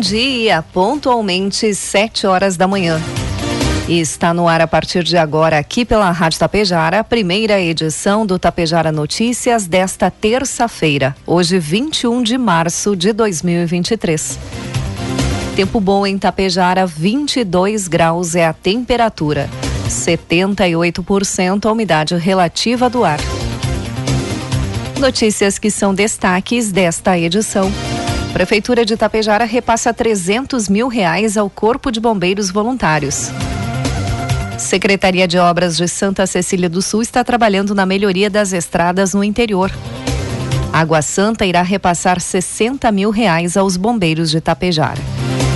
Dia, pontualmente sete horas da manhã. Está no ar a partir de agora, aqui pela Rádio Tapejara, a primeira edição do Tapejara Notícias desta terça-feira, hoje 21 de março de 2023. Tempo bom em Tapejara, 22 graus é a temperatura, 78% a umidade relativa do ar. Notícias que são destaques desta edição. Prefeitura de Tapejara repassa 300 mil reais ao Corpo de Bombeiros Voluntários. Secretaria de Obras de Santa Cecília do Sul está trabalhando na melhoria das estradas no interior. Água Santa irá repassar 60 mil reais aos bombeiros de Tapejara.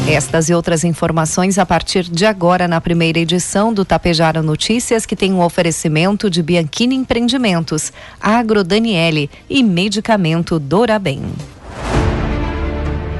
Estas e outras informações a partir de agora na primeira edição do Tapejara Notícias, que tem um oferecimento de Bianchini Empreendimentos, Agro Daniele e Medicamento Dorabem.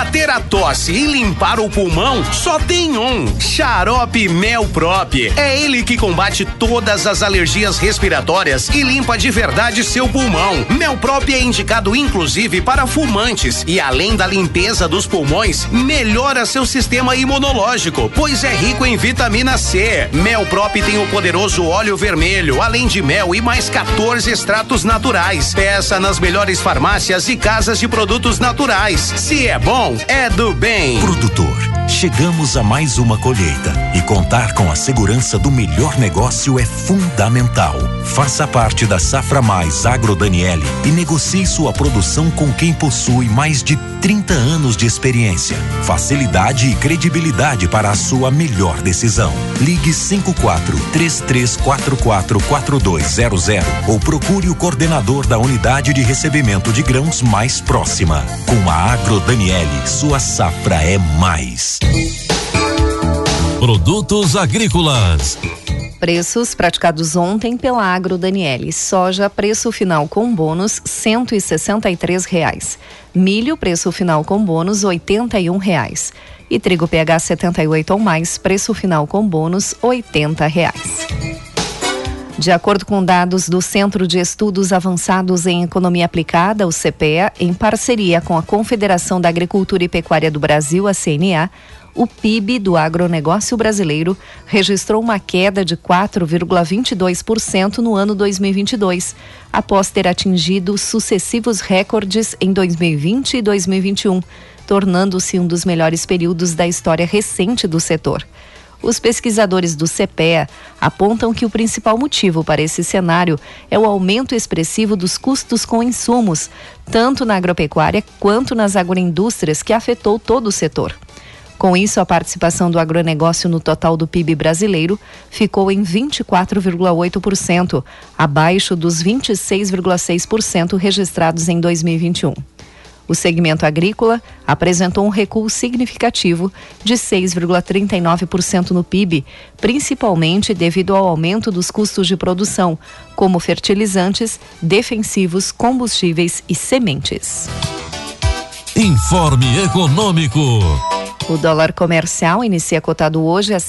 Combater a tosse e limpar o pulmão, só tem um: Xarope Mel Prop. É ele que combate todas as alergias respiratórias e limpa de verdade seu pulmão. Mel Prop é indicado inclusive para fumantes e além da limpeza dos pulmões, melhora seu sistema imunológico, pois é rico em vitamina C. Mel Prop tem o poderoso óleo vermelho, além de mel e mais 14 extratos naturais. Peça nas melhores farmácias e casas de produtos naturais. Se é bom, é do bem. Produtor, chegamos a mais uma colheita e contar com a segurança do melhor negócio é fundamental. Faça parte da Safra Mais Agro Daniele e negocie sua produção com quem possui mais de 30 anos de experiência, facilidade e credibilidade para a sua melhor decisão. Ligue 54 3344 4200 ou procure o coordenador da unidade de recebimento de grãos mais próxima. Com a Agro Daniele, sua safra é mais. Produtos agrícolas. Preços praticados ontem pela Agro Daniele. Soja, preço final com bônus, cento e sessenta e três reais. Milho, preço final com bônus, oitenta e um reais. E trigo PH 78 ou mais, preço final com bônus, oitenta reais. De acordo com dados do Centro de Estudos Avançados em Economia Aplicada, o CPEA, em parceria com a Confederação da Agricultura e Pecuária do Brasil, a CNA, o PIB do agronegócio brasileiro registrou uma queda de 4,22% no ano 2022, após ter atingido sucessivos recordes em 2020 e 2021, tornando-se um dos melhores períodos da história recente do setor. Os pesquisadores do CPEA apontam que o principal motivo para esse cenário é o aumento expressivo dos custos com insumos, tanto na agropecuária quanto nas agroindústrias, que afetou todo o setor. Com isso, a participação do agronegócio no total do PIB brasileiro ficou em 24,8%, abaixo dos 26,6% registrados em 2021. O segmento agrícola apresentou um recuo significativo de 6,39% no PIB, principalmente devido ao aumento dos custos de produção, como fertilizantes, defensivos, combustíveis e sementes. Informe Econômico. O dólar comercial inicia cotado hoje a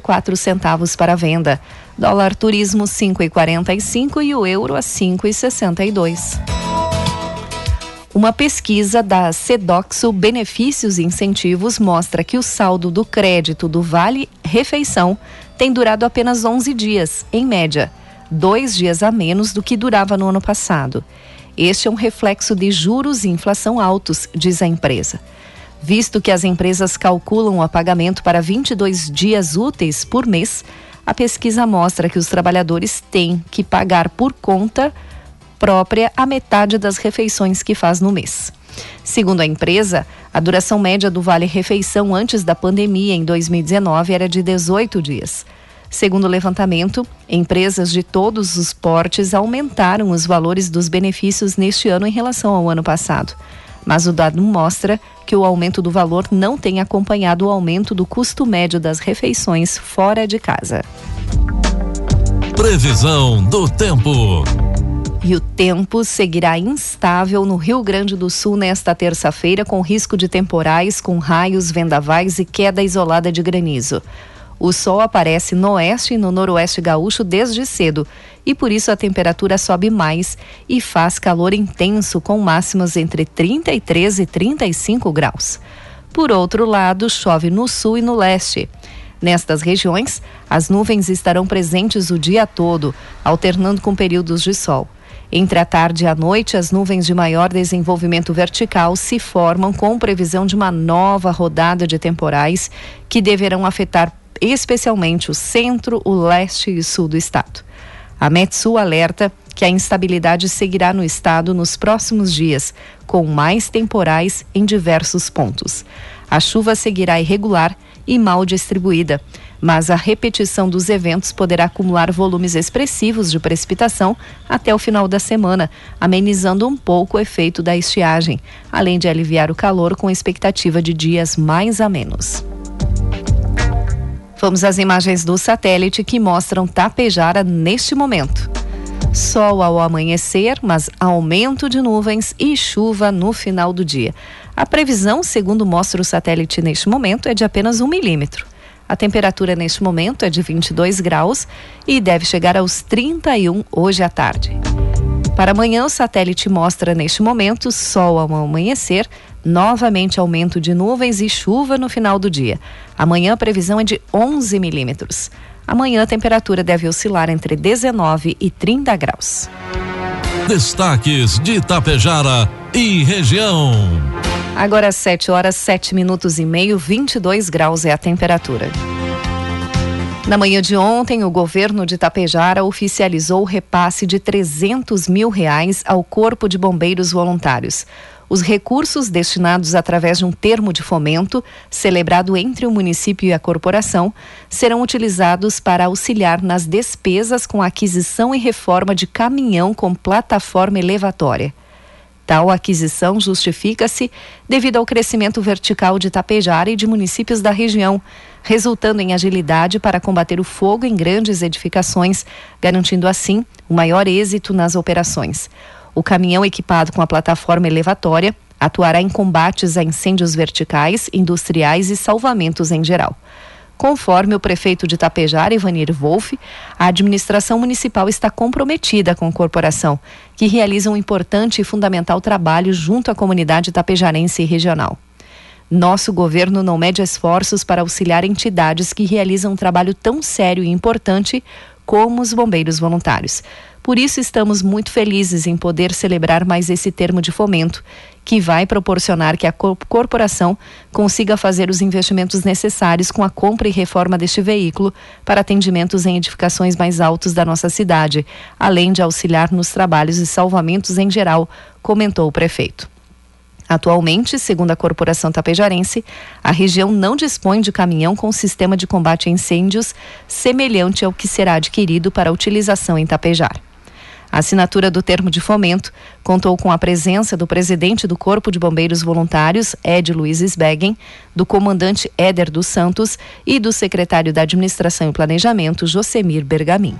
quatro centavos para venda. Dólar turismo cinco e quarenta cinco o euro a cinco e sessenta e dois. Uma pesquisa da Sedoxo Benefícios e Incentivos mostra que o saldo do crédito do Vale Refeição tem durado apenas 11 dias, em média, dois dias a menos do que durava no ano passado. Este é um reflexo de juros e inflação altos, diz a empresa. Visto que as empresas calculam o pagamento para 22 dias úteis por mês, a pesquisa mostra que os trabalhadores têm que pagar por conta própria a metade das refeições que faz no mês. Segundo a empresa, a duração média do Vale Refeição antes da pandemia, em 2019, era de 18 dias. Segundo o levantamento, empresas de todos os portes aumentaram os valores dos benefícios neste ano em relação ao ano passado. Mas o dado mostra que o aumento do valor não tem acompanhado o aumento do custo médio das refeições fora de casa. Previsão do tempo. E o tempo seguirá instável no Rio Grande do Sul nesta terça-feira, com risco de temporais, com raios, vendavais e queda isolada de granizo. O sol aparece no oeste e no noroeste gaúcho desde cedo, e por isso a temperatura sobe mais e faz calor intenso, com máximas entre 33 e 35 graus. Por outro lado, chove no sul e no leste. Nestas regiões, as nuvens estarão presentes o dia todo, alternando com períodos de sol. Entre a tarde e a noite, as nuvens de maior desenvolvimento vertical se formam com previsão de uma nova rodada de temporais que deverão afetar especialmente o centro, o leste e sul do estado. A Metsu alerta que a instabilidade seguirá no estado nos próximos dias, com mais temporais em diversos pontos. A chuva seguirá irregular e mal distribuída, mas a repetição dos eventos poderá acumular volumes expressivos de precipitação até o final da semana, amenizando um pouco o efeito da estiagem, além de aliviar o calor com expectativa de dias mais a menos. Vamos às imagens do satélite que mostram Tapejara neste momento. Sol ao amanhecer, mas aumento de nuvens e chuva no final do dia. A previsão, segundo mostra o satélite neste momento, é de apenas um milímetro. A temperatura neste momento é de 22 graus e deve chegar aos 31 hoje à tarde. Para amanhã, o satélite mostra neste momento sol ao amanhecer, novamente aumento de nuvens e chuva no final do dia. Amanhã a previsão é de 11 milímetros. Amanhã a temperatura deve oscilar entre 19 e 30 graus. Destaques de Itapejara e região. Agora às 7 horas, 7 minutos e meio, 22 graus é a temperatura. Na manhã de ontem, o governo de Itapejara oficializou o repasse de 300 mil reais ao Corpo de Bombeiros Voluntários. Os recursos destinados através de um termo de fomento, celebrado entre o município e a corporação, serão utilizados para auxiliar nas despesas com aquisição e reforma de caminhão com plataforma elevatória. Tal aquisição justifica-se devido ao crescimento vertical de Tapejara e de municípios da região, resultando em agilidade para combater o fogo em grandes edificações, garantindo assim o maior êxito nas operações. O caminhão equipado com a plataforma elevatória atuará em combates a incêndios verticais, industriais e salvamentos em geral. Conforme o prefeito de Tapejara, Ivanir Wolff, a administração municipal está comprometida com a corporação, que realiza um importante e fundamental trabalho junto à comunidade tapejarense e regional. Nosso governo não mede esforços para auxiliar entidades que realizam um trabalho tão sério e importante como os bombeiros voluntários. Por isso, estamos muito felizes em poder celebrar mais esse termo de fomento, que vai proporcionar que a corporação consiga fazer os investimentos necessários com a compra e reforma deste veículo para atendimentos em edificações mais altos da nossa cidade, além de auxiliar nos trabalhos e salvamentos em geral, comentou o prefeito. Atualmente, segundo a Corporação Tapejarense, a região não dispõe de caminhão com sistema de combate a incêndios semelhante ao que será adquirido para utilização em Tapejar. A assinatura do termo de fomento contou com a presença do presidente do Corpo de Bombeiros Voluntários, Ed Luiz Sbeggen, do comandante Éder dos Santos e do secretário da Administração e Planejamento, Josemir Bergamin.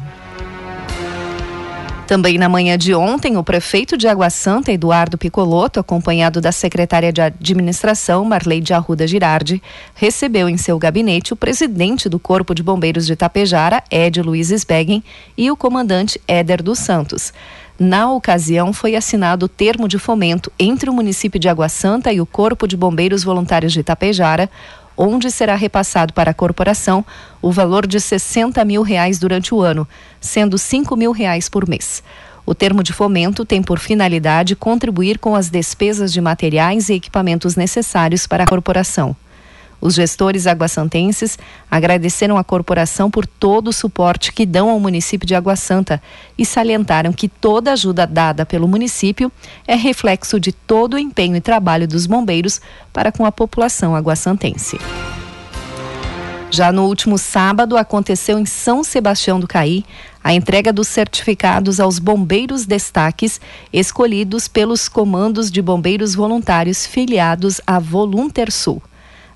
Também na manhã de ontem, o prefeito de Água Santa, Eduardo Picoloto, acompanhado da secretária de administração, Marleide Arruda Girardi, recebeu em seu gabinete o presidente do Corpo de Bombeiros de Tapejara, Ed Luiz Sbeggen, e o comandante Éder dos Santos. Na ocasião, foi assinado o termo de fomento entre o município de Água Santa e o Corpo de Bombeiros Voluntários de Tapejara, onde será repassado para a corporação o valor de 60 mil reais durante o ano, sendo 5 mil reais por mês. O termo de fomento tem por finalidade contribuir com as despesas de materiais e equipamentos necessários para a corporação. Os gestores aguassantenses agradeceram à corporação por todo o suporte que dão ao município de Água Santa e salientaram que toda ajuda dada pelo município é reflexo de todo o empenho e trabalho dos bombeiros para com a população aguassantense. Já no último sábado, aconteceu em São Sebastião do Caí a entrega dos certificados aos bombeiros destaques escolhidos pelos comandos de bombeiros voluntários filiados à Voluntersul.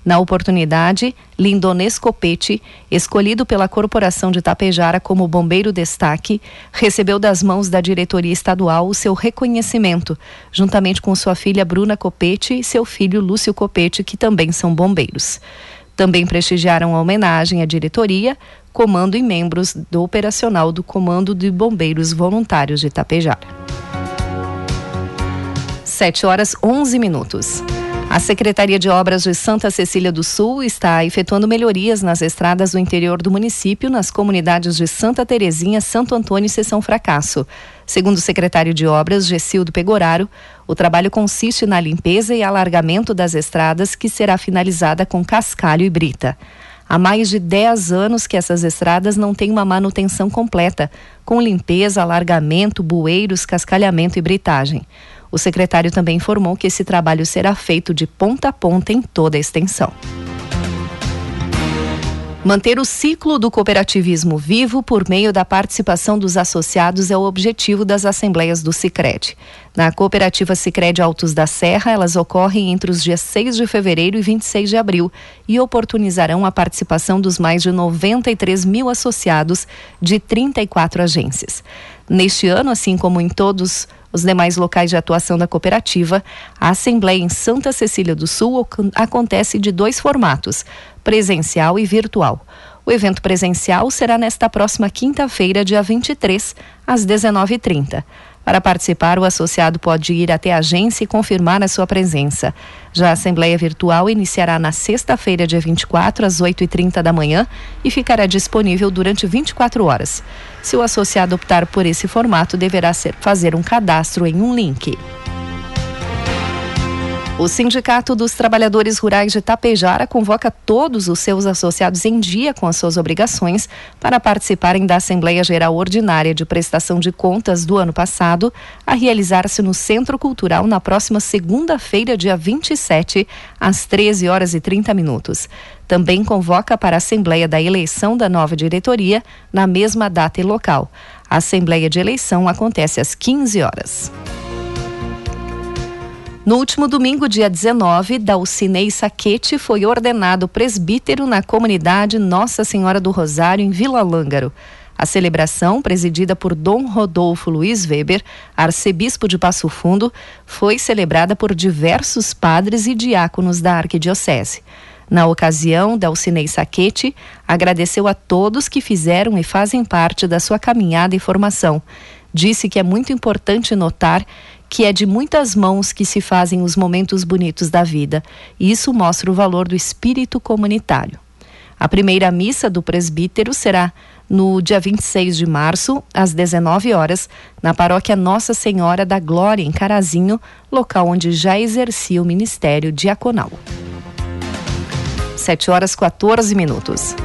Na oportunidade, Lindones Copete, escolhido pela Corporação de Tapejara como bombeiro destaque, recebeu das mãos da diretoria estadual o seu reconhecimento, juntamente com sua filha Bruna Copete e seu filho Lúcio Copete, que também são bombeiros. Também prestigiaram a homenagem à diretoria, comando e membros do operacional do Comando de Bombeiros Voluntários de Tapejara. 7 horas 11 minutos. A Secretaria de Obras de Santa Cecília do Sul está efetuando melhorias nas estradas do interior do município, nas comunidades de Santa Terezinha, Santo Antônio e Seção Fracasso. Segundo o secretário de Obras, Gessildo Pegoraro, o trabalho consiste na limpeza e alargamento das estradas, que será finalizada com cascalho e brita. Há mais de 10 anos que essas estradas não têm uma manutenção completa, com limpeza, alargamento, bueiros, cascalhamento e britagem. O secretário também informou que esse trabalho será feito de ponta a ponta em toda a extensão. Manter o ciclo do cooperativismo vivo por meio da participação dos associados é o objetivo das assembleias do Sicredi. Na cooperativa Sicredi Altos da Serra, elas ocorrem entre os dias 6 de fevereiro e 26 de abril e oportunizarão a participação dos mais de 93 mil associados de 34 agências. Neste ano, assim como em todos os demais locais de atuação da cooperativa, a Assembleia em Santa Cecília do Sul acontece de dois formatos: presencial e virtual. O evento presencial será nesta próxima quinta-feira, dia 23, às 19h30. Para participar, o associado pode ir até a agência e confirmar a sua presença. Já a Assembleia Virtual iniciará na sexta-feira, dia 24, às 8h30 da manhã e ficará disponível durante 24 horas. Se o associado optar por esse formato, deverá ser, fazer um cadastro em um link. O Sindicato dos Trabalhadores Rurais de Tapejara convoca todos os seus associados em dia com as suas obrigações para participarem da Assembleia Geral Ordinária de Prestação de Contas do ano passado, a realizar-se no Centro Cultural na próxima segunda-feira, dia 27, às 13 horas e 30 minutos. Também convoca para a Assembleia da eleição da nova diretoria na mesma data e local. A Assembleia de eleição acontece às 15 horas. No último domingo, dia 19, Dalcinei Saquete foi ordenado presbítero na comunidade Nossa Senhora do Rosário, em Vila Lângaro. A celebração, presidida por Dom Rodolfo Luiz Weber, arcebispo de Passo Fundo, foi celebrada por diversos padres e diáconos da arquidiocese. Na ocasião, Dalcinei Saquete agradeceu a todos que fizeram e fazem parte da sua caminhada e formação. Disse que é muito importante notar que é de muitas mãos que se fazem os momentos bonitos da vida. E isso mostra o valor do espírito comunitário. A primeira missa do presbítero será no dia 26 de março, às 19 horas, na paróquia Nossa Senhora da Glória, em Carazinho, local onde já exercia o ministério diaconal. 7 horas 14 minutos.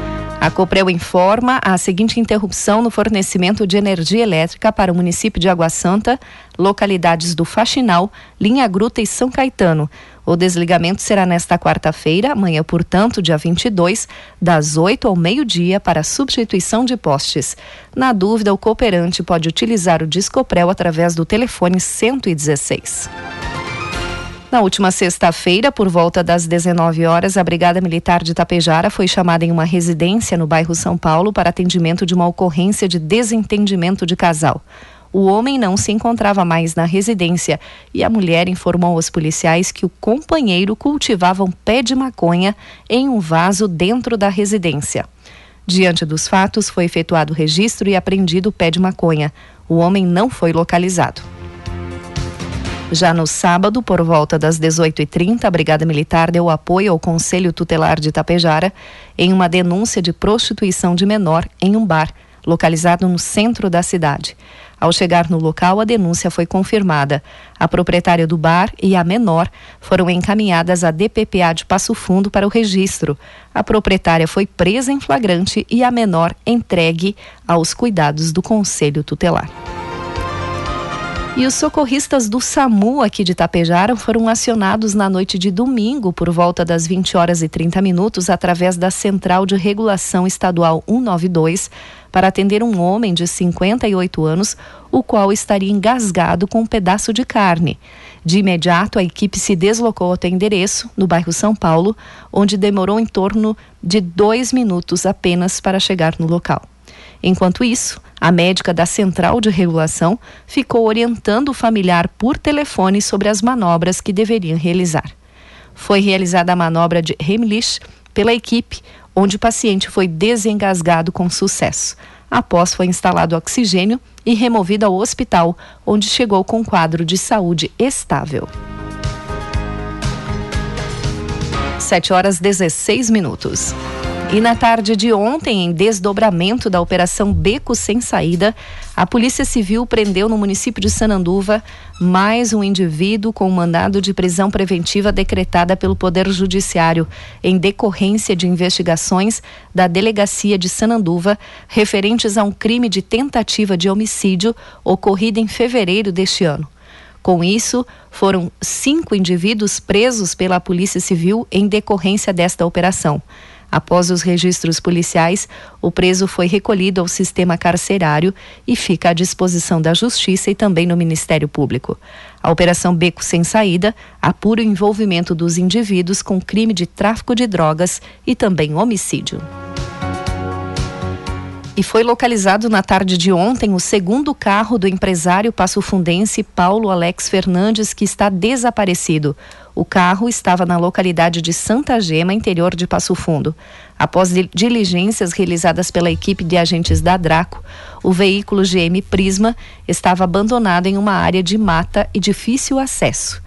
A Coprel informa a seguinte interrupção no fornecimento de energia elétrica para o município de Água Santa, localidades do Faxinal, Linha Gruta e São Caetano. O desligamento será nesta quarta-feira, amanhã, portanto, dia 22, das 8 ao meio-dia, para substituição de postes. Na dúvida, o cooperante pode utilizar o Discoprel através do telefone 116. Na última sexta-feira, por volta das 19 horas, a Brigada Militar de Tapejara foi chamada em uma residência no bairro São Paulo para atendimento de uma ocorrência de desentendimento de casal. O homem não se encontrava mais na residência e a mulher informou aos policiais que o companheiro cultivava um pé de maconha em um vaso dentro da residência. Diante dos fatos, foi efetuado o registro e apreendido o pé de maconha. O homem não foi localizado. Já no sábado, por volta das 18h30, a Brigada Militar deu apoio ao Conselho Tutelar de Itapejara em uma denúncia de prostituição de menor em um bar localizado no centro da cidade. Ao chegar no local, a denúncia foi confirmada. A proprietária do bar e a menor foram encaminhadas à DPPA de Passo Fundo para o registro. A proprietária foi presa em flagrante e a menor entregue aos cuidados do Conselho Tutelar. E os socorristas do SAMU aqui de Tapejara foram acionados na noite de domingo por volta das 20 horas e 30 minutos através da Central de Regulação Estadual 192 para atender um homem de 58 anos, o qual estaria engasgado com um pedaço de carne. De imediato, a equipe se deslocou até o endereço, no bairro São Paulo, onde demorou em torno de dois minutos apenas para chegar no local. Enquanto isso, a médica da Central de Regulação ficou orientando o familiar por telefone sobre as manobras que deveriam realizar. Foi realizada a manobra de Heimlich pela equipe, onde o paciente foi desengasgado com sucesso. Após foi instalado oxigênio e removido ao hospital, onde chegou com quadro de saúde estável. 7 horas 16 minutos. E na tarde de ontem, em desdobramento da Operação Beco Sem Saída, a Polícia Civil prendeu no município de Sananduva mais um indivíduo com mandado de prisão preventiva decretada pelo Poder Judiciário em decorrência de investigações da Delegacia de Sananduva referentes a um crime de tentativa de homicídio ocorrido em fevereiro deste ano. Com isso, foram cinco indivíduos presos pela Polícia Civil em decorrência desta operação. Após os registros policiais, o preso foi recolhido ao sistema carcerário e fica à disposição da Justiça e também no Ministério Público. A Operação Beco Sem Saída apura o envolvimento dos indivíduos com crime de tráfico de drogas e também homicídio. E foi localizado na tarde de ontem o segundo carro do empresário passofundense Paulo Alex Fernandes, que está desaparecido. O carro estava na localidade de Santa Gema, interior de Passo Fundo. Após diligências realizadas pela equipe de agentes da Draco, o veículo GM Prisma estava abandonado em uma área de mata e difícil acesso.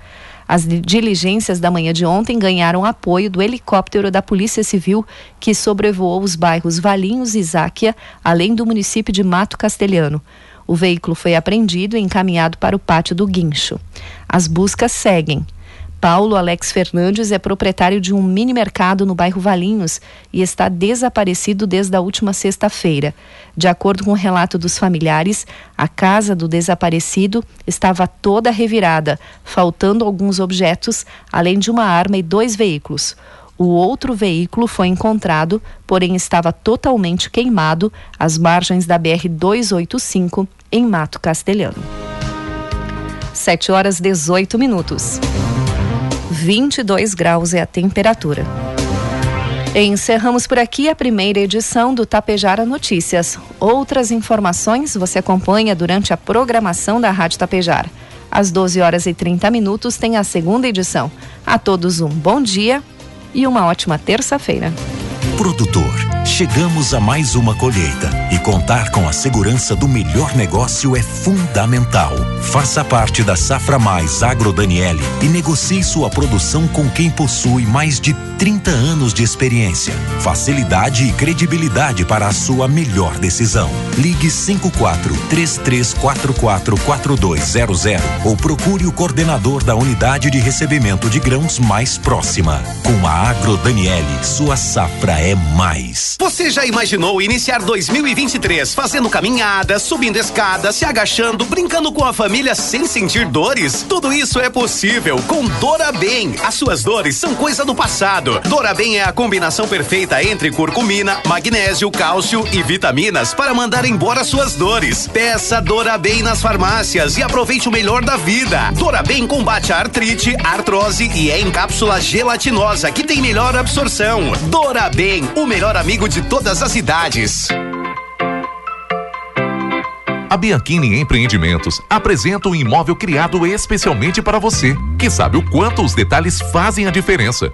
As diligências da manhã de ontem ganharam apoio do helicóptero da Polícia Civil que sobrevoou os bairros Valinhos e Záquia, além do município de Mato Castelhano. O veículo foi apreendido e encaminhado para o pátio do Guincho. As buscas seguem. Paulo Alex Fernandes é proprietário de um mini mercado no bairro Valinhos e está desaparecido desde a última sexta-feira. De acordo com o relato dos familiares, a casa do desaparecido estava toda revirada, faltando alguns objetos, além de uma arma e dois veículos. O outro veículo foi encontrado, porém estava totalmente queimado às margens da BR 285 em Mato Castelhano. 7 horas 18 minutos. 22 graus é a temperatura. Encerramos por aqui a primeira edição do Tapejara Notícias. Outras informações você acompanha durante a programação da Rádio Tapejara. Às 12 horas e 30 minutos tem a segunda edição. A todos um bom dia e uma ótima terça-feira. Produtor, chegamos a mais uma colheita e contar com a segurança do melhor negócio é fundamental. Faça parte da Safra Mais Agro Daniele e negocie sua produção com quem possui mais de 30 anos de experiência, facilidade e credibilidade para a sua melhor decisão. Ligue 54 3344 4200 ou procure o coordenador da unidade de recebimento de grãos mais próxima. Com a Agro Daniele, sua safra é mais. Você já imaginou iniciar 2023 fazendo caminhada, subindo escada, se agachando, brincando com a família sem sentir dores? Tudo isso é possível com Dora Bem. As suas dores são coisa do passado cuidado. Dorabem é a combinação perfeita entre curcumina, magnésio, cálcio e vitaminas para mandar embora suas dores. Peça Dorabem nas farmácias e aproveite o melhor da vida. Dorabem combate a artrite, artrose e é em cápsula gelatinosa que tem melhor absorção. Dorabem, o melhor amigo de todas as idades. A Bianchini Empreendimentos apresenta um imóvel criado especialmente para você, que sabe o quanto os detalhes fazem a diferença.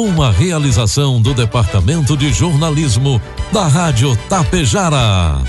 Uma realização do Departamento de Jornalismo da Rádio Tapejara.